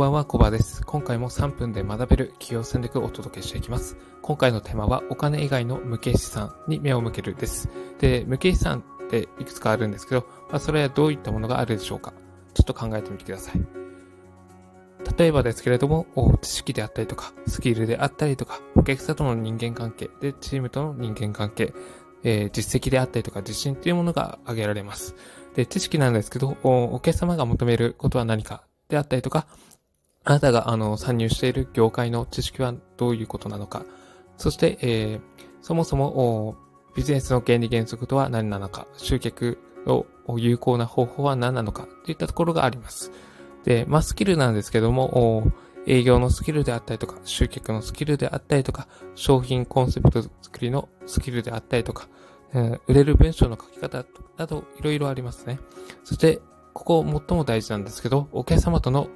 ばんは、コバです。今回も3分で学べる企業戦略をお届けしていきます。今回のテーマは、お金以外の無形資産に目を向けるです。で、無形資産っていくつかあるんですけど、まあ、それはどういったものがあるでしょうかちょっと考えてみてください。例えばですけれども、知識であったりとか、スキルであったりとか、お客さんとの人間関係、で、チームとの人間関係、えー、実績であったりとか、自信というものが挙げられます。で、知識なんですけど、お客様が求めることは何かであったりとか、あなたがあの参入している業界の知識はどういうことなのか、そして、えー、そもそもビジネスの原理原則とは何なのか、集客を有効な方法は何なのかといったところがあります。で、まあ、スキルなんですけども、営業のスキルであったりとか、集客のスキルであったりとか、商品コンセプト作りのスキルであったりとか、売れる文章の書き方などいろいろありますね。そして、ここ最も大事なんですけど、お客様との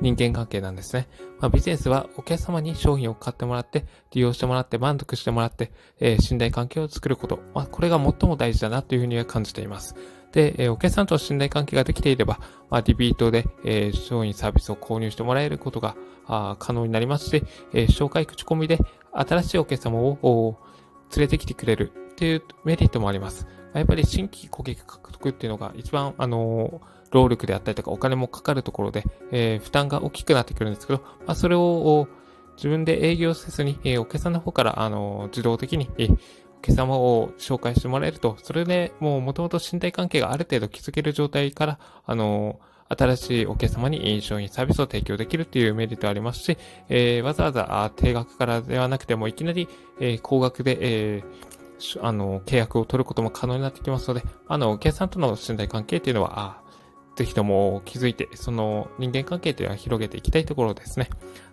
人間関係なんですね。まあ、ビジネスはお客様に商品を買ってもらって、利用してもらって、満足してもらって、えー、信頼関係を作ること。まあ、これが最も大事だなというふうには感じています。で、えー、お客さんと信頼関係ができていれば、まあ、リピートで、えー、商品サービスを購入してもらえることがあ可能になりますし、えー、紹介口コミで新しいお客様を連れてきてくれるっていうメリットもあります。やっぱり新規顧客獲得っていうのが一番、あの労力であったりとかお金もかかるところで、えー、負担が大きくなってくるんですけど、まあ、それを自分で営業せずに、えー、お客さんの方から、あの自動的に、えー、お客様を紹介してもらえると、それでもう元々身体関係がある程度築ける状態から、あの新しいお客様に商品サービスを提供できるっていうメリットありますし、えー、わざわざ低額からではなくてもいきなり、えー、高額で、えーあの、契約を取ることも可能になってきますので、あの、お客さんとの信頼関係っていうのは、あぜひとも気づいて、その人間関係というのは広げていきたいところですね。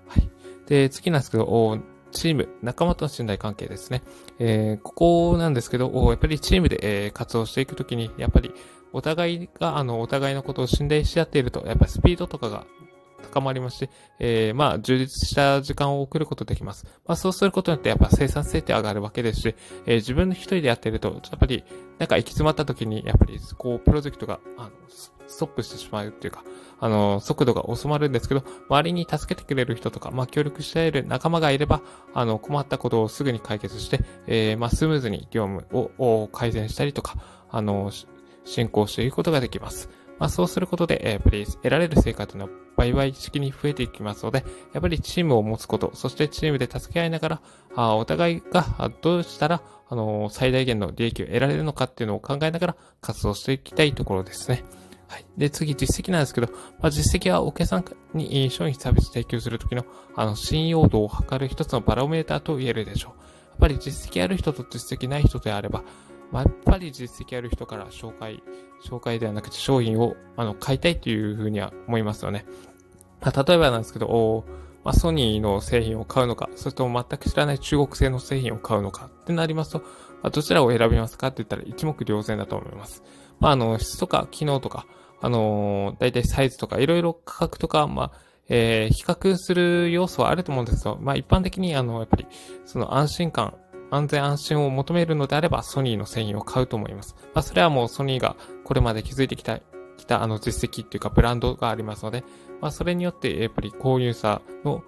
はい。で、次なんですけど、チーム、仲間との信頼関係ですね。えー、ここなんですけど、やっぱりチームで、えー、活動していくときに、やっぱりお互いが、あの、お互いのことを信頼し合っていると、やっぱりスピードとかが高まりまして、えー、まあ、充実した時間を送ることできます。まあ、そうすることによってやっぱ生産性って上がるわけですし、えー、自分の一人でやってると、やっぱり、なんか行き詰まった時に、やっぱり、こう、プロジェクトが、あの、ストップしてしまうっていうか、あの、速度が遅まるんですけど、周りに助けてくれる人とか、まあ、協力している仲間がいれば、あの、困ったことをすぐに解決して、えー、まあ、スムーズに業務を改善したりとか、あの、進行していくことができます。まあ、そうすることで、やっぱり得られる成果というのは倍々式に増えていきますので、やっぱりチームを持つこと、そしてチームで助け合いながら、あお互いがどうしたら、あの最大限の利益を得られるのかっていうのを考えながら活動していきたいところですね。はい。で、次、実績なんですけど、まあ、実績はお客さんに商品サービス提供するときの、あの、信用度を測る一つのバロメーターと言えるでしょう。やっぱり実績ある人と実績ない人であれば、まあ、やっぱり実績ある人から紹介、紹介ではなくて商品をあの買いたいというふうには思いますよね。まあ、例えばなんですけど、まあ、ソニーの製品を買うのか、それとも全く知らない中国製の製品を買うのかってなりますと、まあ、どちらを選びますかって言ったら一目瞭然だと思います。まあ、あの、質とか機能とか、あのー、だいたいサイズとか、いろいろ価格とか、まあ、えー、比較する要素はあると思うんですけど、まあ、一般的に、あの、やっぱり、その安心感、安全安心を求めるのであれば、ソニーの製品を買うと思います。まあ、それはもうソニーがこれまで築いてきた、きたあの実績っていうかブランドがありますので、まあ、それによってやっぱり購入者の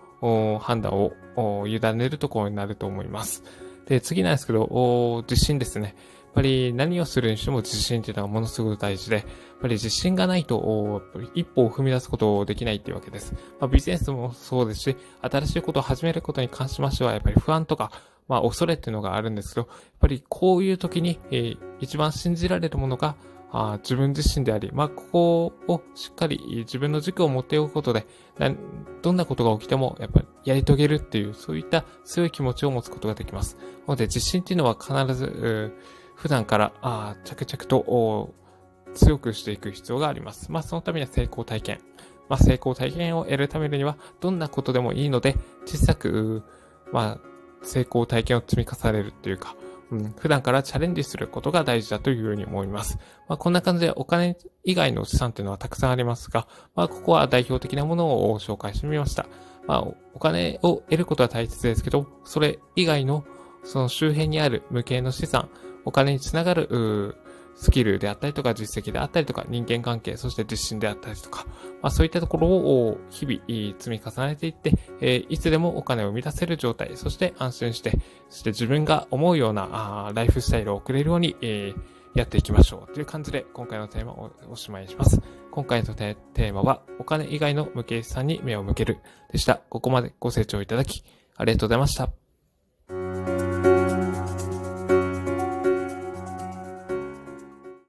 判断を委ねるところになると思います。で、次なんですけど、自信ですね。やっぱり何をするにしても自信っていうのはものすごく大事で、やっぱり自信がないと、やっぱり一歩を踏み出すことをできないっていうわけです。まあ、ビジネスもそうですし、新しいことを始めることに関しましては、やっぱり不安とか、まあ、恐れっていうのがあるんですけど、やっぱりこういう時に、えー、一番信じられるものが、あ自分自身であり、まあ、ここをしっかり自分の軸を持っておくことで、どんなことが起きても、やっぱりやり遂げるっていう、そういった強い気持ちを持つことができます。なので、自信っていうのは必ず、普段から、あ着々と強くしていく必要があります。まあ、そのためには成功体験。まあ、成功体験を得るためには、どんなことでもいいので、小さく、まあ、成功体験を積み重ねるっていうか、うん、普段からチャレンジすることが大事だというふうに思います。まあ、こんな感じでお金以外の資産っていうのはたくさんありますが、まあ、ここは代表的なものを紹介してみました。まあ、お金を得ることは大切ですけど、それ以外のその周辺にある無形の資産、お金につながるスキルであったりとか実績であったりとか人間関係、そして実信であったりとか、まあ、そういったところを日々積み重ねていって、えいつでもお金を生み出せる状態、そして安心して、そして自分が思うようなあライフスタイルを送れるように、えやっていきましょうという感じで今回のテーマをおしまいにします。今回のテーマはお金以外の無形資産に目を向けるでした。ここまでご清聴いただきありがとうございました。